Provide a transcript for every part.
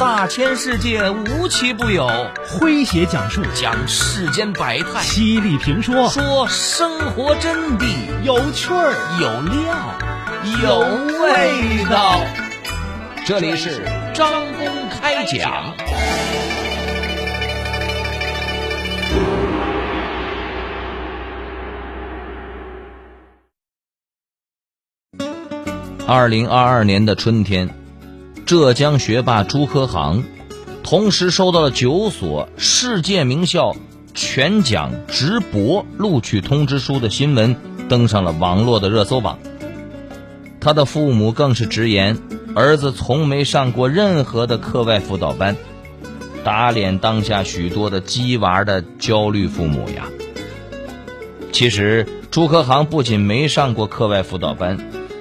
大千世界无奇不有，诙谐讲述。讲世间百态，犀利评说。说生活真谛，有趣儿。有料。有味道。这里是张公开讲。二零二二年的春天，浙江学霸朱科航同时收到了九所世界名校全奖直博录取通知书的新闻，登上了网络的热搜榜。他的父母更是直言，儿子从没上过任何的课外辅导班，打脸当下许多的鸡娃的焦虑父母呀。其实，朱科航不仅没上过课外辅导班。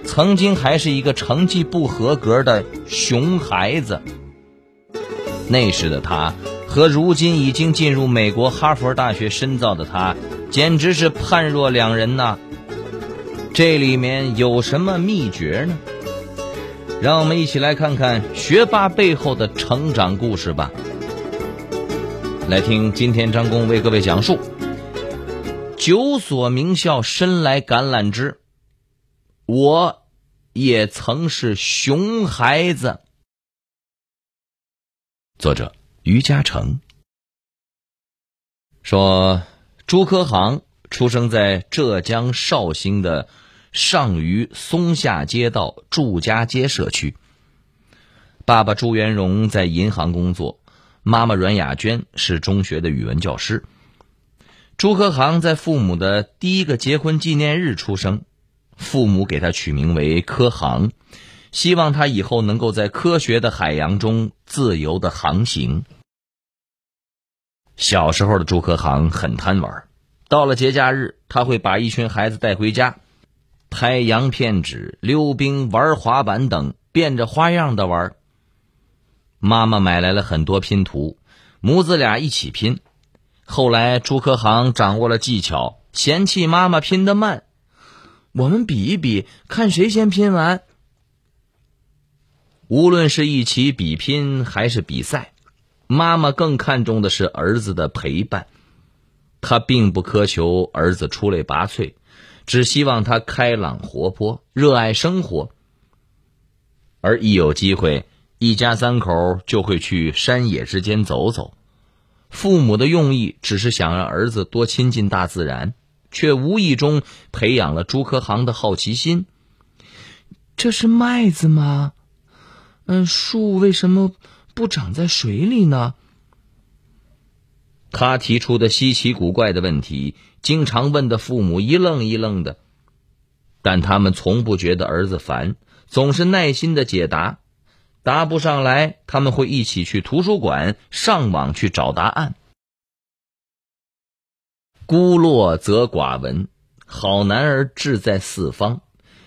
曾经还是一个成绩不合格的熊孩子。那时的他和如今已经进入美国哈佛大学深造的他，简直是判若两人呐。这里面有什么秘诀呢？让我们一起来看看学霸背后的成长故事吧。来听今天张工为各位讲述九所名校深来橄榄枝。我也曾是熊孩子。作者于嘉诚说：“朱科航出生在浙江绍兴的上虞松下街道祝家街社区。爸爸朱元荣在银行工作，妈妈阮雅娟是中学的语文教师。朱科航在父母的第一个结婚纪念日出生。”父母给他取名为科航，希望他以后能够在科学的海洋中自由的航行。小时候的朱科航很贪玩，到了节假日，他会把一群孩子带回家，拍洋片纸、溜冰、玩滑板等，变着花样的玩。妈妈买来了很多拼图，母子俩一起拼。后来朱科航掌握了技巧，嫌弃妈妈拼得慢。我们比一比，看谁先拼完。无论是一起比拼还是比赛，妈妈更看重的是儿子的陪伴。她并不苛求儿子出类拔萃，只希望他开朗活泼、热爱生活。而一有机会，一家三口就会去山野之间走走。父母的用意只是想让儿子多亲近大自然。却无意中培养了朱科航的好奇心。这是麦子吗？嗯，树为什么不长在水里呢？他提出的稀奇古怪的问题，经常问的父母一愣一愣的，但他们从不觉得儿子烦，总是耐心的解答。答不上来，他们会一起去图书馆上网去找答案。孤落则寡闻，好男儿志在四方，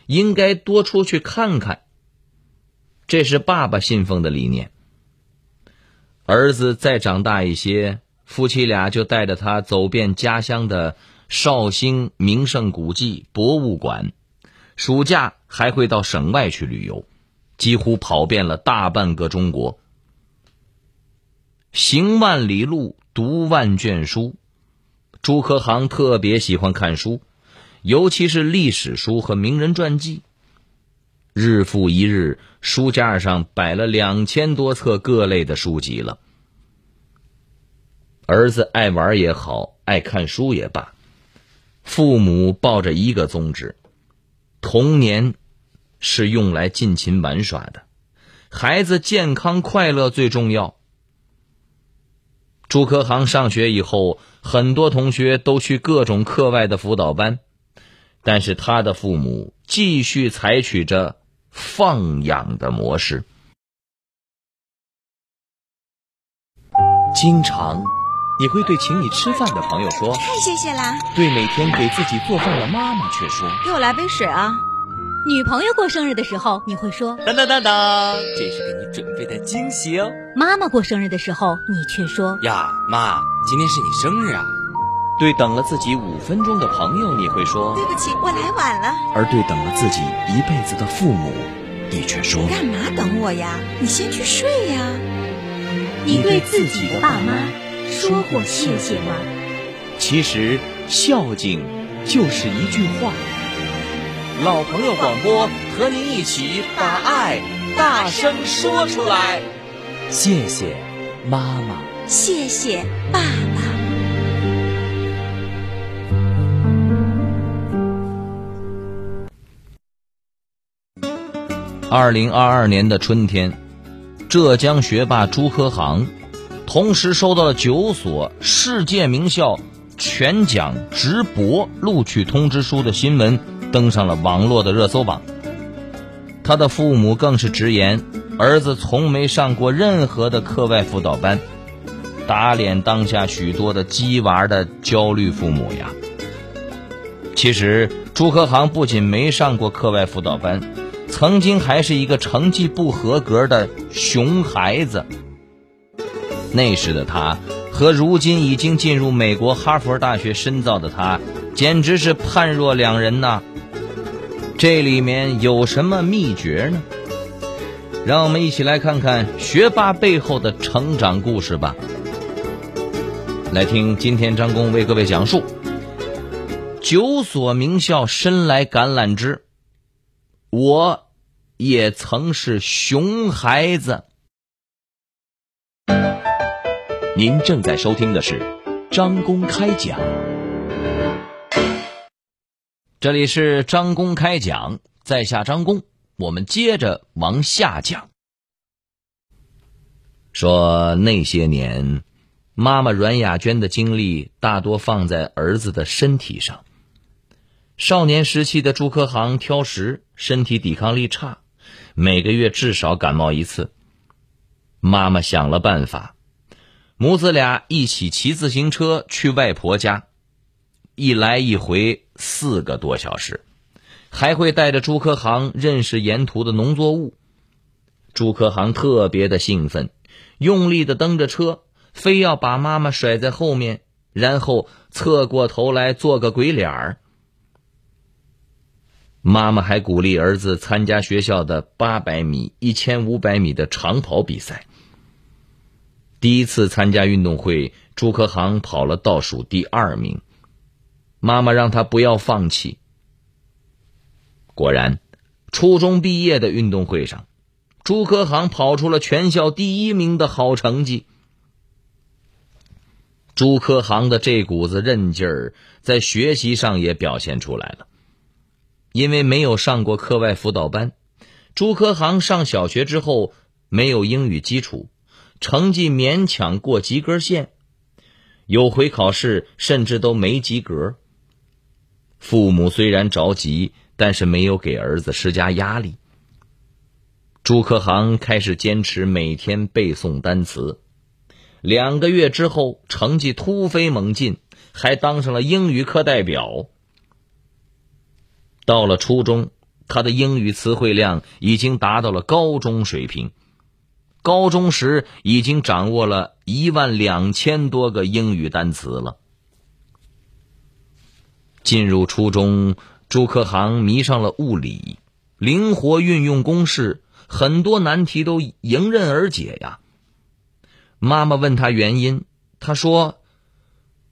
应该多出去看看。这是爸爸信奉的理念。儿子再长大一些，夫妻俩就带着他走遍家乡的绍兴名胜古迹、博物馆，暑假还会到省外去旅游，几乎跑遍了大半个中国。行万里路，读万卷书。朱科航特别喜欢看书，尤其是历史书和名人传记。日复一日，书架上摆了两千多册各类的书籍了。儿子爱玩也好，爱看书也罢，父母抱着一个宗旨：童年是用来尽情玩耍的，孩子健康快乐最重要。朱科航上学以后。很多同学都去各种课外的辅导班，但是他的父母继续采取着放养的模式。经常，你会对请你吃饭的朋友说：“太谢谢啦。”对每天给自己做饭的妈妈却说：“给我来杯水啊。”女朋友过生日的时候，你会说：“当当当当，这是给你准备的惊喜哦。”妈妈过生日的时候，你却说：“呀，妈，今天是你生日啊。”对等了自己五分钟的朋友，你会说：“对不起，我来晚了。”而对等了自己一辈子的父母，你却说：“干嘛等我呀？你先去睡呀。”你对自己的爸妈说过谢谢吗？其实孝敬就是一句话。老朋友广播和您一起把爱大声说出来。谢谢妈妈，谢谢爸爸。二零二二年的春天，浙江学霸朱科航同时收到了九所世界名校全奖直博录取通知书的新闻，登上了网络的热搜榜。他的父母更是直言，儿子从没上过任何的课外辅导班，打脸当下许多的鸡娃的焦虑父母呀。其实，朱科航不仅没上过课外辅导班。曾经还是一个成绩不合格的熊孩子。那时的他和如今已经进入美国哈佛大学深造的他，简直是判若两人呐。这里面有什么秘诀呢？让我们一起来看看学霸背后的成长故事吧。来听今天张工为各位讲述：九所名校深来橄榄枝。我也曾是熊孩子。您正在收听的是张公开讲，这里是张公开讲，在下张公，我们接着往下讲。说那些年，妈妈阮雅娟的精力大多放在儿子的身体上。少年时期的朱科航挑食，身体抵抗力差，每个月至少感冒一次。妈妈想了办法，母子俩一起骑自行车去外婆家，一来一回四个多小时，还会带着朱科航认识沿途的农作物。朱科航特别的兴奋，用力的蹬着车，非要把妈妈甩在后面，然后侧过头来做个鬼脸儿。妈妈还鼓励儿子参加学校的八百米、一千五百米的长跑比赛。第一次参加运动会，朱科航跑了倒数第二名。妈妈让他不要放弃。果然，初中毕业的运动会上，朱科航跑出了全校第一名的好成绩。朱科航的这股子韧劲儿，在学习上也表现出来了。因为没有上过课外辅导班，朱科航上小学之后没有英语基础，成绩勉强过及格线，有回考试甚至都没及格。父母虽然着急，但是没有给儿子施加压力。朱克航开始坚持每天背诵单词，两个月之后成绩突飞猛进，还当上了英语课代表。到了初中，他的英语词汇量已经达到了高中水平。高中时已经掌握了一万两千多个英语单词了。进入初中，朱克航迷上了物理，灵活运用公式，很多难题都迎刃而解呀。妈妈问他原因，他说：“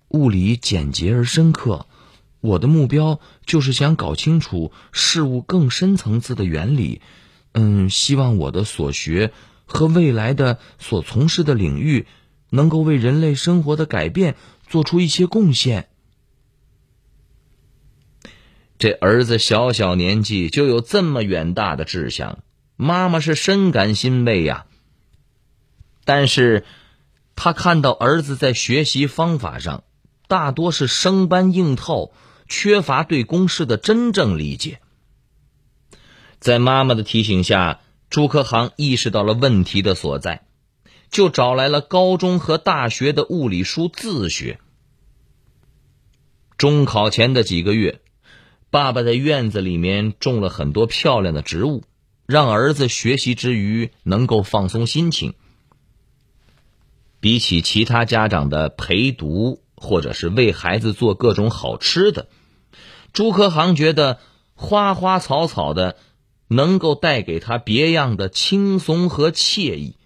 物理简洁而深刻。”我的目标就是想搞清楚事物更深层次的原理，嗯，希望我的所学和未来的所从事的领域，能够为人类生活的改变做出一些贡献。这儿子小小年纪就有这么远大的志向，妈妈是深感欣慰呀。但是，他看到儿子在学习方法上大多是生搬硬套。缺乏对公式的真正理解，在妈妈的提醒下，朱科航意识到了问题的所在，就找来了高中和大学的物理书自学。中考前的几个月，爸爸在院子里面种了很多漂亮的植物，让儿子学习之余能够放松心情。比起其他家长的陪读，或者是为孩子做各种好吃的。朱科航觉得花花草草的能够带给他别样的轻松和惬意，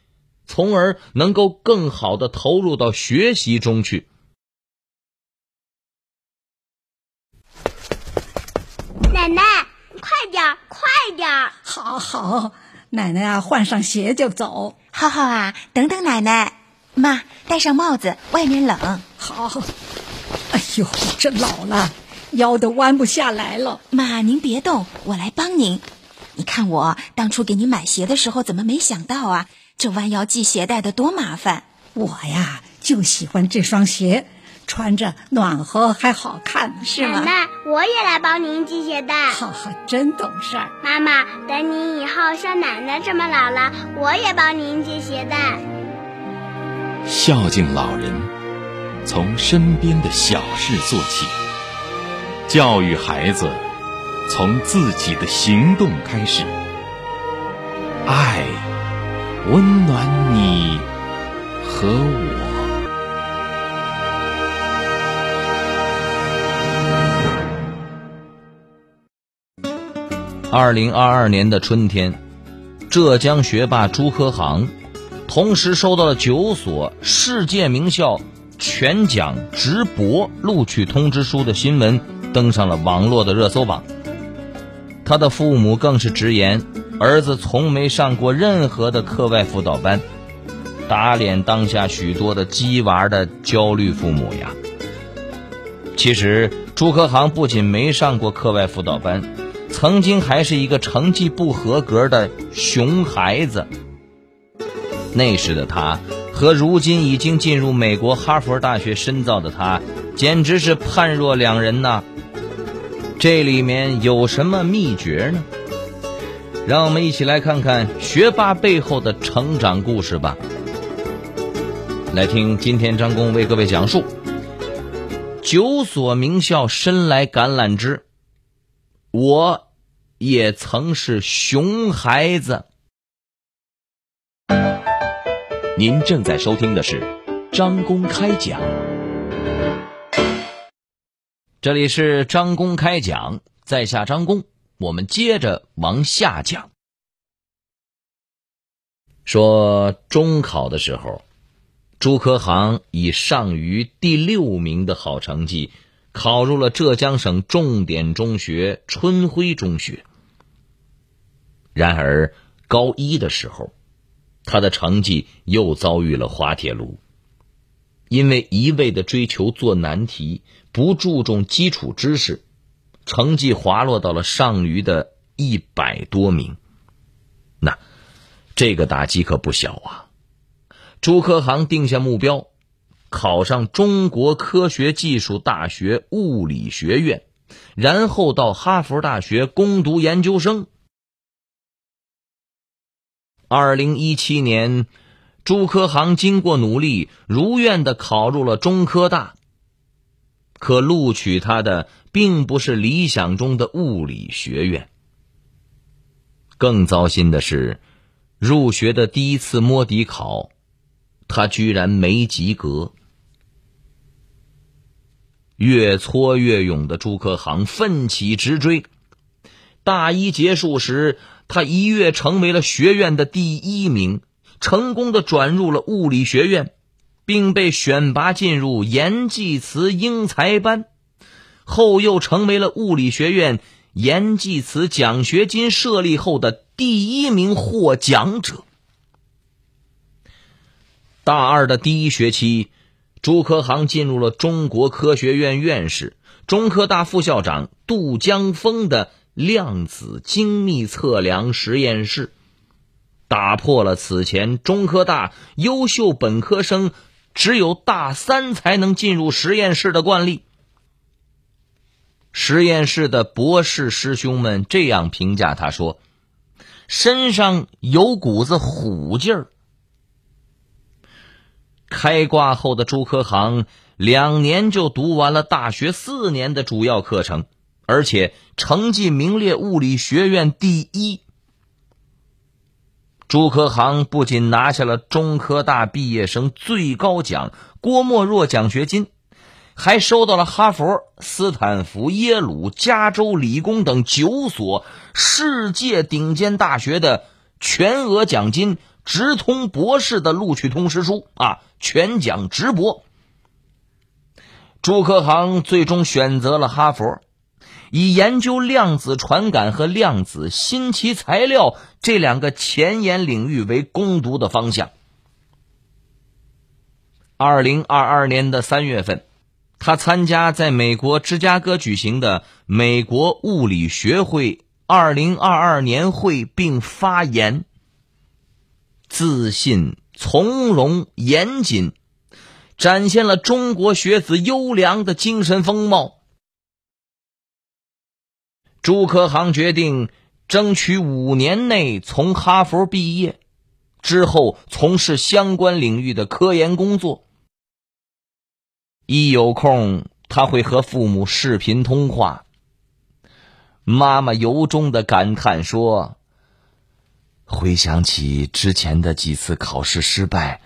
从而能够更好的投入到学习中去。奶奶，快点儿，快点儿！好好，奶奶啊，换上鞋就走。浩浩啊，等等奶奶。妈，戴上帽子，外面冷。好。哎呦，这老了，腰都弯不下来了。妈，您别动，我来帮您。你看我当初给你买鞋的时候，怎么没想到啊？这弯腰系鞋带的多麻烦。我呀，就喜欢这双鞋。穿着暖和还好看，是吗？奶奶，我也来帮您系鞋带。哈哈，真懂事儿。妈妈，等你以后像奶奶这么老了，我也帮您系鞋带。孝敬老人，从身边的小事做起。教育孩子，从自己的行动开始。爱，温暖你和我。二零二二年的春天，浙江学霸朱科航，同时收到了九所世界名校全奖直博录取通知书的新闻登上了网络的热搜榜。他的父母更是直言，儿子从没上过任何的课外辅导班，打脸当下许多的鸡娃的焦虑父母呀。其实，朱科航不仅没上过课外辅导班。曾经还是一个成绩不合格的熊孩子。那时的他和如今已经进入美国哈佛大学深造的他，简直是判若两人呐。这里面有什么秘诀呢？让我们一起来看看学霸背后的成长故事吧。来听今天张工为各位讲述九所名校深来橄榄枝。我也曾是熊孩子。您正在收听的是张公开讲，这里是张公开讲，在下张公，我们接着往下讲。说中考的时候，朱科航以上于第六名的好成绩。考入了浙江省重点中学春晖中学。然而高一的时候，他的成绩又遭遇了滑铁卢，因为一味的追求做难题，不注重基础知识，成绩滑落到了上余的一百多名。那这个打击可不小啊！朱科航定下目标。考上中国科学技术大学物理学院，然后到哈佛大学攻读研究生。二零一七年，朱科航经过努力，如愿的考入了中科大。可录取他的并不是理想中的物理学院。更糟心的是，入学的第一次摸底考，他居然没及格。越挫越勇的朱科航奋起直追，大一结束时，他一跃成为了学院的第一名，成功的转入了物理学院，并被选拔进入严济慈英才班，后又成为了物理学院严济慈奖学金设立后的第一名获奖者。大二的第一学期。朱科航进入了中国科学院院士、中科大副校长杜江峰的量子精密测量实验室，打破了此前中科大优秀本科生只有大三才能进入实验室的惯例。实验室的博士师兄们这样评价他说：“身上有股子虎劲儿。”开挂后的朱科航两年就读完了大学四年的主要课程，而且成绩名列物理学院第一。朱科航不仅拿下了中科大毕业生最高奖郭沫若奖学金，还收到了哈佛、斯坦福、耶鲁、加州理工等九所世界顶尖大学的全额奖金。直通博士的录取通知书啊，全奖直博。朱克航最终选择了哈佛，以研究量子传感和量子新奇材料这两个前沿领域为攻读的方向。二零二二年的三月份，他参加在美国芝加哥举行的美国物理学会二零二二年会，并发言。自信、从容、严谨，展现了中国学子优良的精神风貌。朱可航决定争取五年内从哈佛毕业，之后从事相关领域的科研工作。一有空，他会和父母视频通话。妈妈由衷的感叹说。回想起之前的几次考试失败，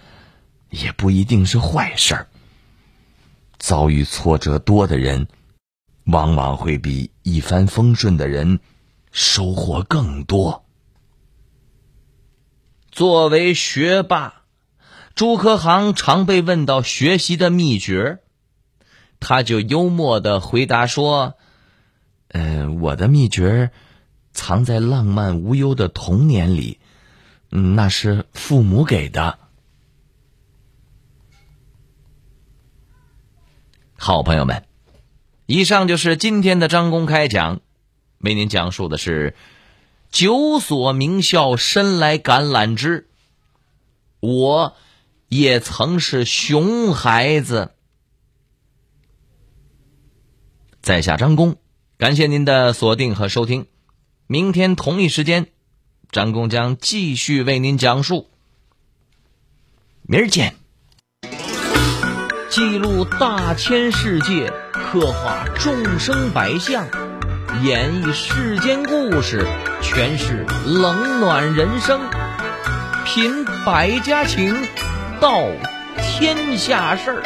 也不一定是坏事儿。遭遇挫折多的人，往往会比一帆风顺的人收获更多。作为学霸，朱可航常被问到学习的秘诀，他就幽默的回答说：“嗯，我的秘诀。”藏在浪漫无忧的童年里，嗯，那是父母给的。好朋友们，以上就是今天的张公开讲，为您讲述的是九所名校深来橄榄枝，我也曾是熊孩子。在下张工，感谢您的锁定和收听。明天同一时间，张工将继续为您讲述。明儿见。记录大千世界，刻画众生百相，演绎世间故事，诠释冷暖人生，品百家情，道天下事儿。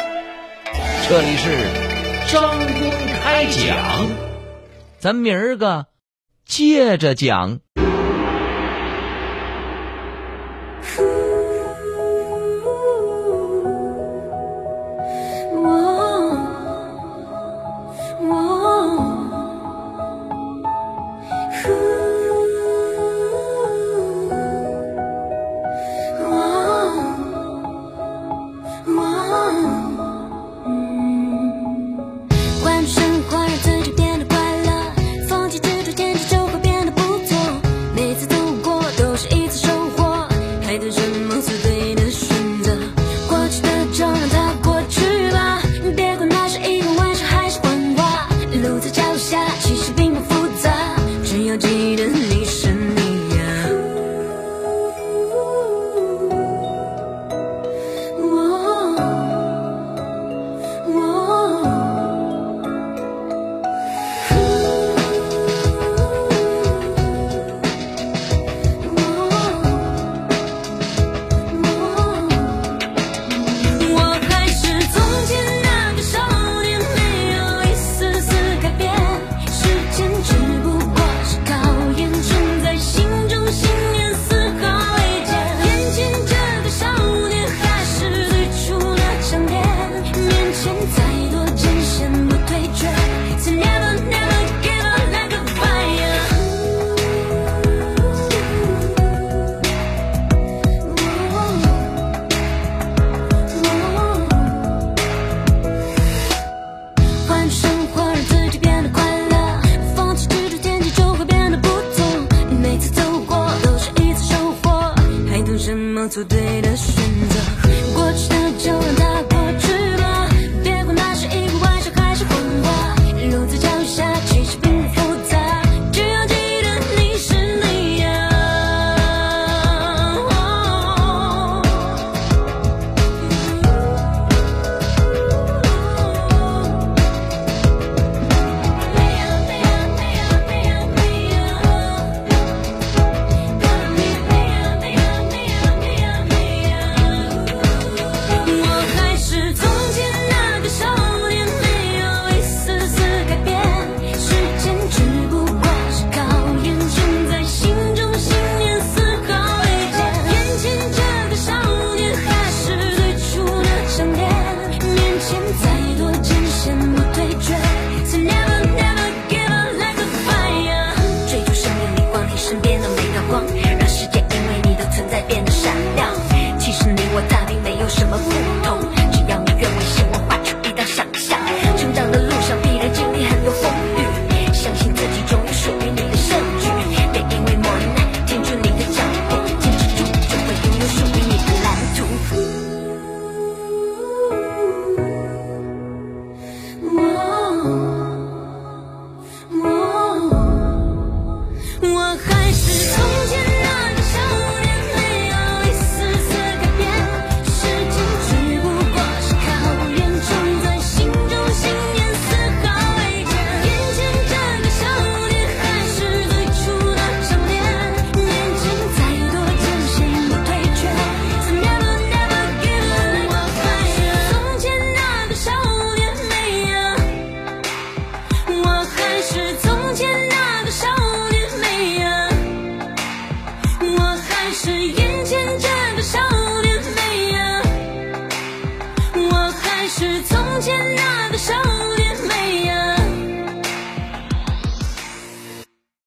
这里是张公开讲，咱明儿个。接着讲。